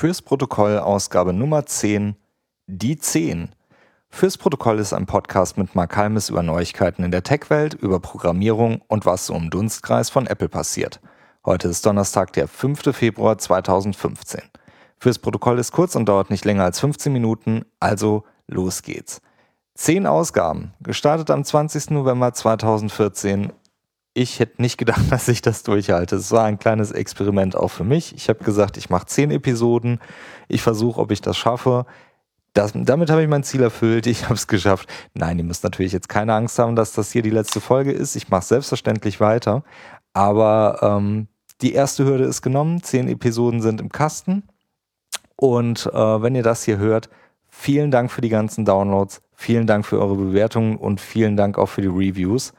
Fürs Protokoll Ausgabe Nummer 10, die 10. Fürs Protokoll ist ein Podcast mit Mark Halmes über Neuigkeiten in der Tech-Welt, über Programmierung und was so im Dunstkreis von Apple passiert. Heute ist Donnerstag, der 5. Februar 2015. Fürs Protokoll ist kurz und dauert nicht länger als 15 Minuten, also los geht's. Zehn Ausgaben, gestartet am 20. November 2014 ich hätte nicht gedacht, dass ich das durchhalte. Es war ein kleines Experiment auch für mich. Ich habe gesagt, ich mache zehn Episoden. Ich versuche, ob ich das schaffe. Das, damit habe ich mein Ziel erfüllt. Ich habe es geschafft. Nein, ihr müsst natürlich jetzt keine Angst haben, dass das hier die letzte Folge ist. Ich mache selbstverständlich weiter. Aber ähm, die erste Hürde ist genommen. Zehn Episoden sind im Kasten. Und äh, wenn ihr das hier hört, vielen Dank für die ganzen Downloads. Vielen Dank für eure Bewertungen und vielen Dank auch für die Reviews.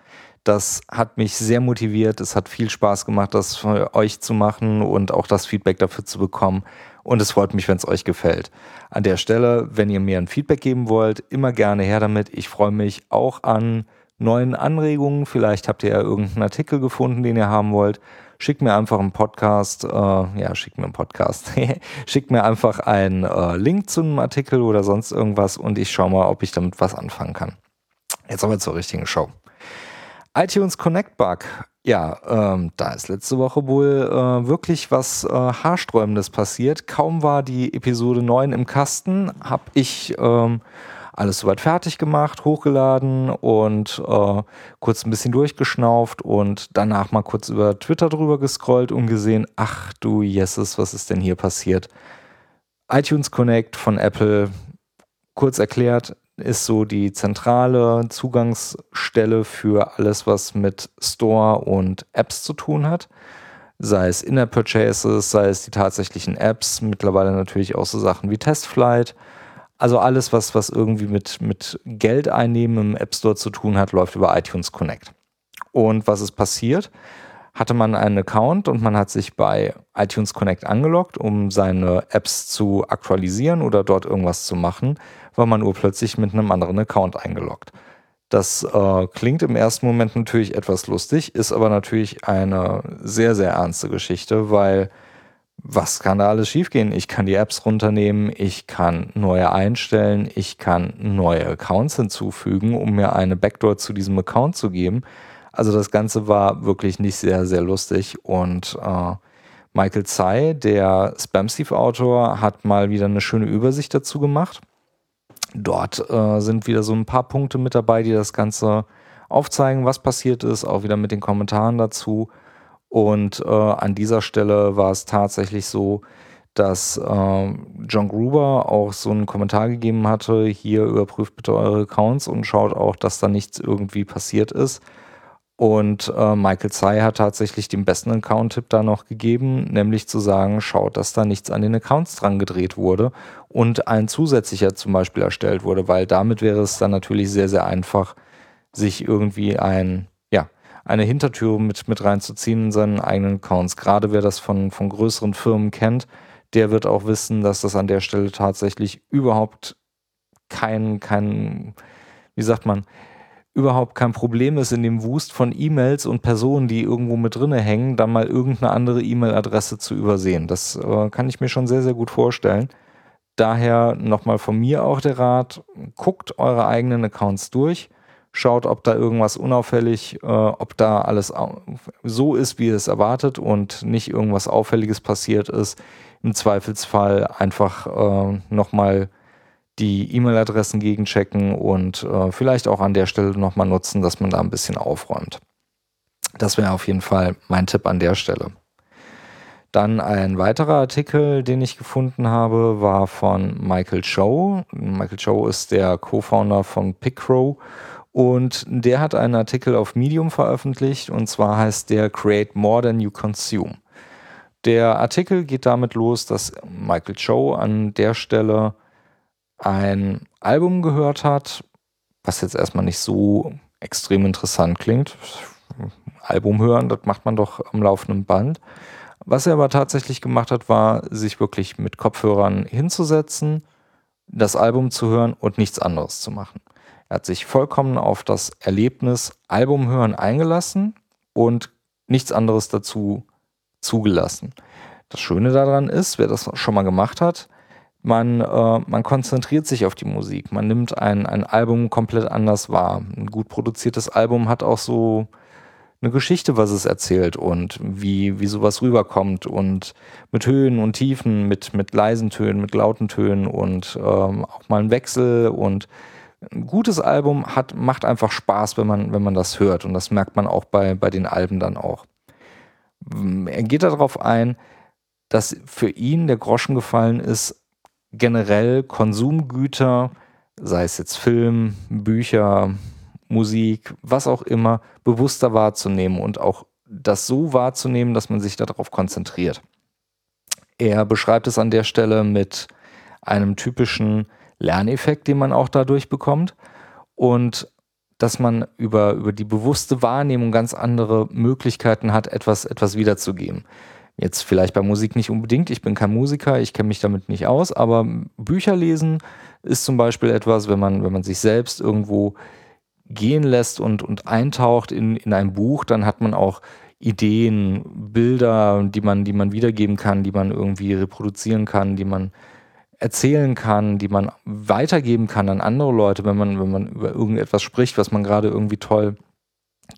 Das hat mich sehr motiviert. Es hat viel Spaß gemacht, das für euch zu machen und auch das Feedback dafür zu bekommen. Und es freut mich, wenn es euch gefällt. An der Stelle, wenn ihr mir ein Feedback geben wollt, immer gerne her damit. Ich freue mich auch an neuen Anregungen. Vielleicht habt ihr ja irgendeinen Artikel gefunden, den ihr haben wollt. Schickt mir einfach einen Podcast, äh, ja, schickt mir einen Podcast. schickt mir einfach einen äh, Link zu einem Artikel oder sonst irgendwas und ich schaue mal, ob ich damit was anfangen kann. Jetzt aber zur richtigen Show iTunes Connect Bug. Ja, ähm, da ist letzte Woche wohl äh, wirklich was äh, Haarsträubendes passiert. Kaum war die Episode 9 im Kasten, habe ich ähm, alles soweit fertig gemacht, hochgeladen und äh, kurz ein bisschen durchgeschnauft und danach mal kurz über Twitter drüber gescrollt und gesehen, ach du Jesses, was ist denn hier passiert? iTunes Connect von Apple, kurz erklärt, ist so die zentrale Zugangsstelle für alles, was mit Store und Apps zu tun hat. Sei es In-App-Purchases, sei es die tatsächlichen Apps, mittlerweile natürlich auch so Sachen wie Testflight. Also alles, was, was irgendwie mit, mit Geld einnehmen im App Store zu tun hat, läuft über iTunes Connect. Und was ist passiert? Hatte man einen Account und man hat sich bei iTunes Connect angeloggt, um seine Apps zu aktualisieren oder dort irgendwas zu machen war man urplötzlich mit einem anderen Account eingeloggt. Das äh, klingt im ersten Moment natürlich etwas lustig, ist aber natürlich eine sehr, sehr ernste Geschichte, weil was kann da alles schiefgehen? Ich kann die Apps runternehmen, ich kann neue einstellen, ich kann neue Accounts hinzufügen, um mir eine Backdoor zu diesem Account zu geben. Also das Ganze war wirklich nicht sehr, sehr lustig und äh, Michael Tsai, der Spam-Thief-Autor, hat mal wieder eine schöne Übersicht dazu gemacht. Dort äh, sind wieder so ein paar Punkte mit dabei, die das Ganze aufzeigen, was passiert ist, auch wieder mit den Kommentaren dazu. Und äh, an dieser Stelle war es tatsächlich so, dass äh, John Gruber auch so einen Kommentar gegeben hatte, hier überprüft bitte eure Accounts und schaut auch, dass da nichts irgendwie passiert ist. Und äh, Michael Tsai hat tatsächlich den besten Account-Tipp da noch gegeben, nämlich zu sagen, schaut, dass da nichts an den Accounts dran gedreht wurde und ein zusätzlicher zum Beispiel erstellt wurde, weil damit wäre es dann natürlich sehr, sehr einfach, sich irgendwie ein, ja, eine Hintertür mit, mit reinzuziehen in seinen eigenen Accounts. Gerade wer das von, von größeren Firmen kennt, der wird auch wissen, dass das an der Stelle tatsächlich überhaupt kein, kein, wie sagt man, überhaupt kein Problem ist, in dem Wust von E-Mails und Personen, die irgendwo mit drinne hängen, dann mal irgendeine andere E-Mail-Adresse zu übersehen. Das äh, kann ich mir schon sehr, sehr gut vorstellen. Daher nochmal von mir auch der Rat, guckt eure eigenen Accounts durch, schaut, ob da irgendwas unauffällig, äh, ob da alles so ist, wie ihr es erwartet und nicht irgendwas Auffälliges passiert ist. Im Zweifelsfall einfach äh, nochmal die E-Mail-Adressen gegenchecken und äh, vielleicht auch an der Stelle nochmal nutzen, dass man da ein bisschen aufräumt. Das wäre auf jeden Fall mein Tipp an der Stelle. Dann ein weiterer Artikel, den ich gefunden habe, war von Michael Cho. Michael Cho ist der Co-Founder von Picrow und der hat einen Artikel auf Medium veröffentlicht und zwar heißt der Create More Than You Consume. Der Artikel geht damit los, dass Michael Cho an der Stelle ein Album gehört hat, was jetzt erstmal nicht so extrem interessant klingt. Album hören, das macht man doch am laufenden Band. Was er aber tatsächlich gemacht hat, war, sich wirklich mit Kopfhörern hinzusetzen, das Album zu hören und nichts anderes zu machen. Er hat sich vollkommen auf das Erlebnis Album hören eingelassen und nichts anderes dazu zugelassen. Das Schöne daran ist, wer das schon mal gemacht hat, man, äh, man konzentriert sich auf die Musik. Man nimmt ein, ein Album komplett anders wahr. Ein gut produziertes Album hat auch so eine Geschichte, was es erzählt und wie, wie sowas rüberkommt und mit Höhen und Tiefen, mit, mit leisen Tönen, mit lauten Tönen und ähm, auch mal ein Wechsel und ein gutes Album hat, macht einfach Spaß, wenn man, wenn man das hört und das merkt man auch bei, bei den Alben dann auch. Er geht darauf ein, dass für ihn der Groschen gefallen ist, generell Konsumgüter, sei es jetzt Film, Bücher, Musik, was auch immer, bewusster wahrzunehmen und auch das so wahrzunehmen, dass man sich darauf konzentriert. Er beschreibt es an der Stelle mit einem typischen Lerneffekt, den man auch dadurch bekommt und dass man über, über die bewusste Wahrnehmung ganz andere Möglichkeiten hat, etwas, etwas wiederzugeben. Jetzt vielleicht bei Musik nicht unbedingt, ich bin kein Musiker, ich kenne mich damit nicht aus, aber Bücher lesen ist zum Beispiel etwas, wenn man, wenn man sich selbst irgendwo gehen lässt und, und eintaucht in, in ein Buch, dann hat man auch Ideen, Bilder, die man, die man wiedergeben kann, die man irgendwie reproduzieren kann, die man erzählen kann, die man weitergeben kann an andere Leute, wenn man, wenn man über irgendetwas spricht, was man gerade irgendwie toll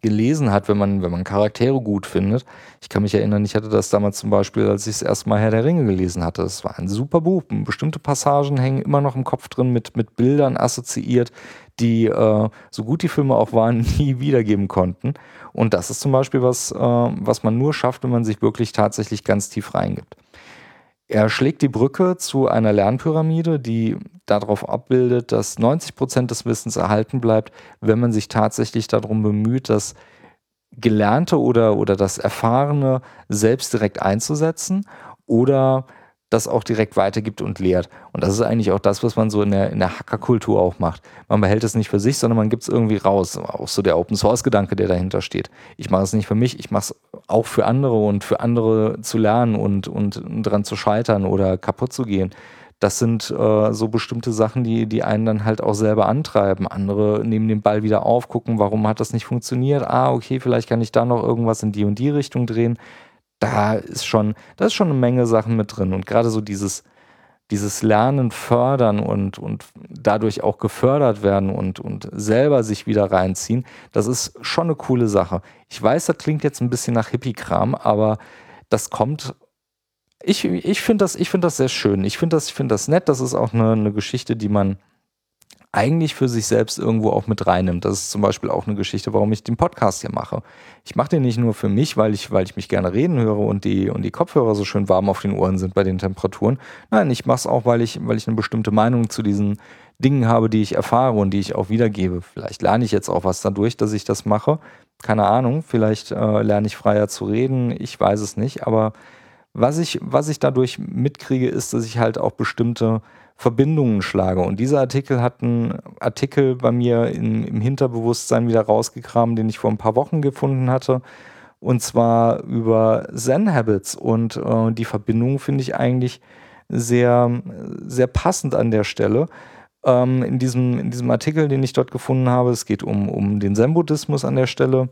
gelesen hat, wenn man, wenn man Charaktere gut findet. Ich kann mich erinnern, ich hatte das damals zum Beispiel, als ich das erste Mal Herr der Ringe gelesen hatte. Es war ein super Buch. Bestimmte Passagen hängen immer noch im Kopf drin, mit, mit Bildern assoziiert, die, äh, so gut die Filme auch waren, nie wiedergeben konnten. Und das ist zum Beispiel was, äh, was man nur schafft, wenn man sich wirklich tatsächlich ganz tief reingibt. Er schlägt die Brücke zu einer Lernpyramide, die darauf abbildet, dass 90 Prozent des Wissens erhalten bleibt, wenn man sich tatsächlich darum bemüht, das Gelernte oder, oder das Erfahrene selbst direkt einzusetzen oder das auch direkt weitergibt und lehrt. Und das ist eigentlich auch das, was man so in der, in der Hackerkultur auch macht. Man behält es nicht für sich, sondern man gibt es irgendwie raus. Auch so der Open-Source-Gedanke, der dahinter steht. Ich mache es nicht für mich, ich mache es auch für andere und für andere zu lernen und, und dran zu scheitern oder kaputt zu gehen. Das sind äh, so bestimmte Sachen, die, die einen dann halt auch selber antreiben. Andere nehmen den Ball wieder auf, gucken, warum hat das nicht funktioniert. Ah, okay, vielleicht kann ich da noch irgendwas in die und die Richtung drehen da ist schon, da ist schon eine Menge Sachen mit drin. Und gerade so dieses, dieses Lernen fördern und, und dadurch auch gefördert werden und, und selber sich wieder reinziehen, das ist schon eine coole Sache. Ich weiß, das klingt jetzt ein bisschen nach Hippie-Kram, aber das kommt. Ich, ich finde das, find das sehr schön. Ich finde das, find das nett. Das ist auch eine, eine Geschichte, die man eigentlich für sich selbst irgendwo auch mit reinnimmt. Das ist zum Beispiel auch eine Geschichte, warum ich den Podcast hier mache. Ich mache den nicht nur für mich, weil ich, weil ich mich gerne reden höre und die, und die Kopfhörer so schön warm auf den Ohren sind bei den Temperaturen. Nein, ich mache es auch, weil ich, weil ich eine bestimmte Meinung zu diesen Dingen habe, die ich erfahre und die ich auch wiedergebe. Vielleicht lerne ich jetzt auch was dadurch, dass ich das mache. Keine Ahnung, vielleicht äh, lerne ich freier zu reden, ich weiß es nicht. Aber was ich, was ich dadurch mitkriege, ist, dass ich halt auch bestimmte Verbindungen schlage. Und dieser Artikel hat einen Artikel bei mir in, im Hinterbewusstsein wieder rausgekramt, den ich vor ein paar Wochen gefunden hatte. Und zwar über Zen Habits. Und äh, die Verbindung finde ich eigentlich sehr, sehr passend an der Stelle. Ähm, in, diesem, in diesem Artikel, den ich dort gefunden habe, es geht um, um den Zen-Buddhismus an der Stelle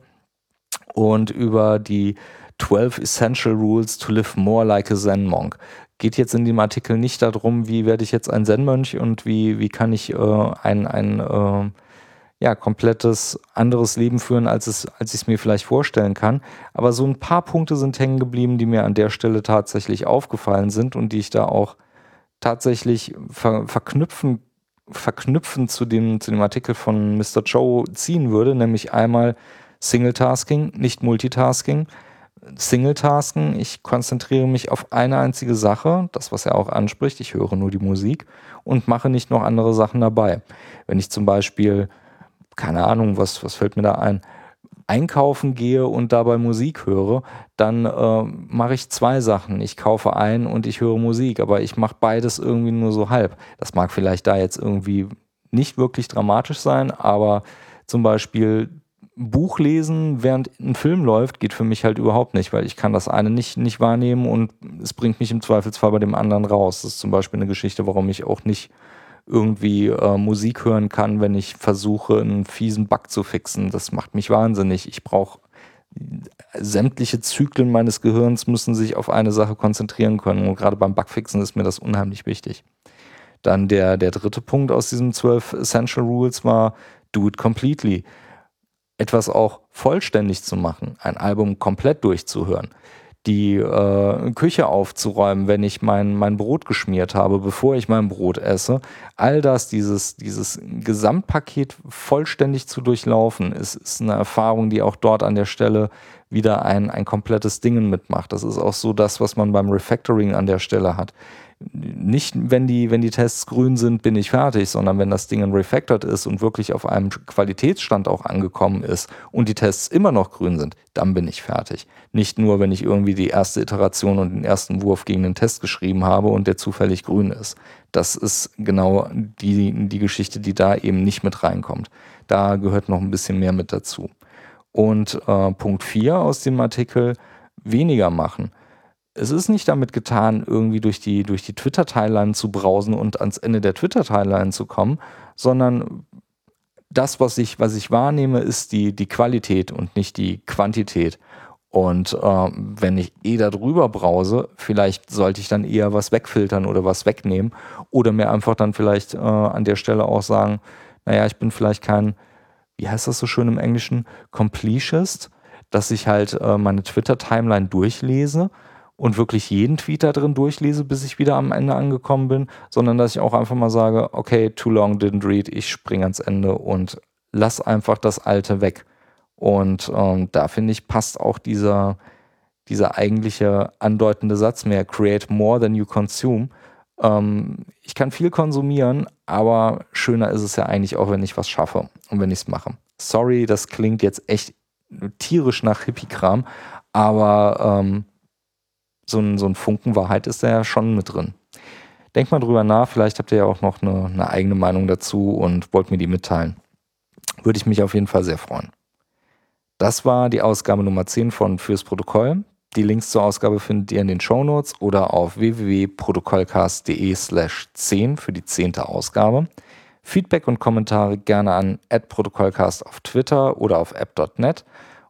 und über die 12 Essential Rules to Live More Like a Zen Monk geht jetzt in dem Artikel nicht darum, wie werde ich jetzt ein Zen-Mönch und wie, wie kann ich äh, ein, ein äh, ja, komplettes anderes Leben führen, als, es, als ich es mir vielleicht vorstellen kann. Aber so ein paar Punkte sind hängen geblieben, die mir an der Stelle tatsächlich aufgefallen sind und die ich da auch tatsächlich ver verknüpfen, verknüpfen zu dem, zu dem Artikel von Mr. Joe ziehen würde, nämlich einmal Single-Tasking, nicht Multitasking. Single-Tasken. Ich konzentriere mich auf eine einzige Sache, das, was er auch anspricht. Ich höre nur die Musik und mache nicht noch andere Sachen dabei. Wenn ich zum Beispiel, keine Ahnung, was, was fällt mir da ein, einkaufen gehe und dabei Musik höre, dann äh, mache ich zwei Sachen. Ich kaufe ein und ich höre Musik, aber ich mache beides irgendwie nur so halb. Das mag vielleicht da jetzt irgendwie nicht wirklich dramatisch sein, aber zum Beispiel Buch lesen, während ein Film läuft, geht für mich halt überhaupt nicht, weil ich kann das eine nicht, nicht wahrnehmen und es bringt mich im Zweifelsfall bei dem anderen raus. Das ist zum Beispiel eine Geschichte, warum ich auch nicht irgendwie äh, Musik hören kann, wenn ich versuche, einen fiesen Bug zu fixen. Das macht mich wahnsinnig. Ich brauche sämtliche Zyklen meines Gehirns müssen sich auf eine Sache konzentrieren können. Und gerade beim Bugfixen ist mir das unheimlich wichtig. Dann der, der dritte Punkt aus diesen zwölf Essential Rules war, do it completely. Etwas auch vollständig zu machen, ein Album komplett durchzuhören die äh, Küche aufzuräumen, wenn ich mein, mein Brot geschmiert habe, bevor ich mein Brot esse. All das, dieses, dieses Gesamtpaket vollständig zu durchlaufen, ist, ist eine Erfahrung, die auch dort an der Stelle wieder ein, ein komplettes Dingen mitmacht. Das ist auch so das, was man beim Refactoring an der Stelle hat nicht, wenn die, wenn die Tests grün sind, bin ich fertig, sondern wenn das Ding refactored ist und wirklich auf einem Qualitätsstand auch angekommen ist und die Tests immer noch grün sind, dann bin ich fertig. Nicht nur, wenn ich irgendwie die erste Iteration und den ersten Wurf gegen den Test geschrieben habe und der zufällig grün ist. Das ist genau die, die Geschichte, die da eben nicht mit reinkommt. Da gehört noch ein bisschen mehr mit dazu. Und äh, Punkt 4 aus dem Artikel, weniger machen es ist nicht damit getan, irgendwie durch die, durch die Twitter-Timeline zu brausen und ans Ende der Twitter-Timeline zu kommen, sondern das, was ich, was ich wahrnehme, ist die, die Qualität und nicht die Quantität. Und äh, wenn ich eh da drüber brause, vielleicht sollte ich dann eher was wegfiltern oder was wegnehmen oder mir einfach dann vielleicht äh, an der Stelle auch sagen, naja, ich bin vielleicht kein, wie heißt das so schön im Englischen, Completist, dass ich halt äh, meine Twitter-Timeline durchlese, und wirklich jeden Tweet da drin durchlese, bis ich wieder am Ende angekommen bin, sondern dass ich auch einfach mal sage, okay, too long didn't read, ich springe ans Ende und lass einfach das Alte weg. Und ähm, da finde ich, passt auch dieser, dieser eigentliche andeutende Satz mehr, create more than you consume. Ähm, ich kann viel konsumieren, aber schöner ist es ja eigentlich auch, wenn ich was schaffe und wenn ich es mache. Sorry, das klingt jetzt echt tierisch nach Hippie-Kram, aber ähm, so ein, so ein Funken Wahrheit ist da ja schon mit drin. Denkt mal drüber nach, vielleicht habt ihr ja auch noch eine, eine eigene Meinung dazu und wollt mir die mitteilen. Würde ich mich auf jeden Fall sehr freuen. Das war die Ausgabe Nummer 10 von Fürs Protokoll. Die Links zur Ausgabe findet ihr in den Shownotes oder auf www.protokollcast.de slash 10 für die zehnte Ausgabe. Feedback und Kommentare gerne an protokollcast auf Twitter oder auf app.net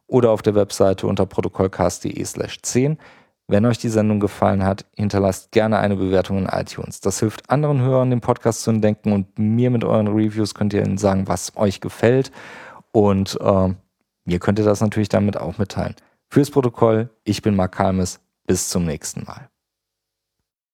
oder auf der Webseite unter protokollcast.de slash 10. Wenn euch die Sendung gefallen hat, hinterlasst gerne eine Bewertung in iTunes. Das hilft anderen Hörern, den Podcast zu entdecken und mir mit euren Reviews könnt ihr ihnen sagen, was euch gefällt. Und äh, mir könnt ihr das natürlich damit auch mitteilen. Fürs Protokoll, ich bin Mark Kalmes. Bis zum nächsten Mal.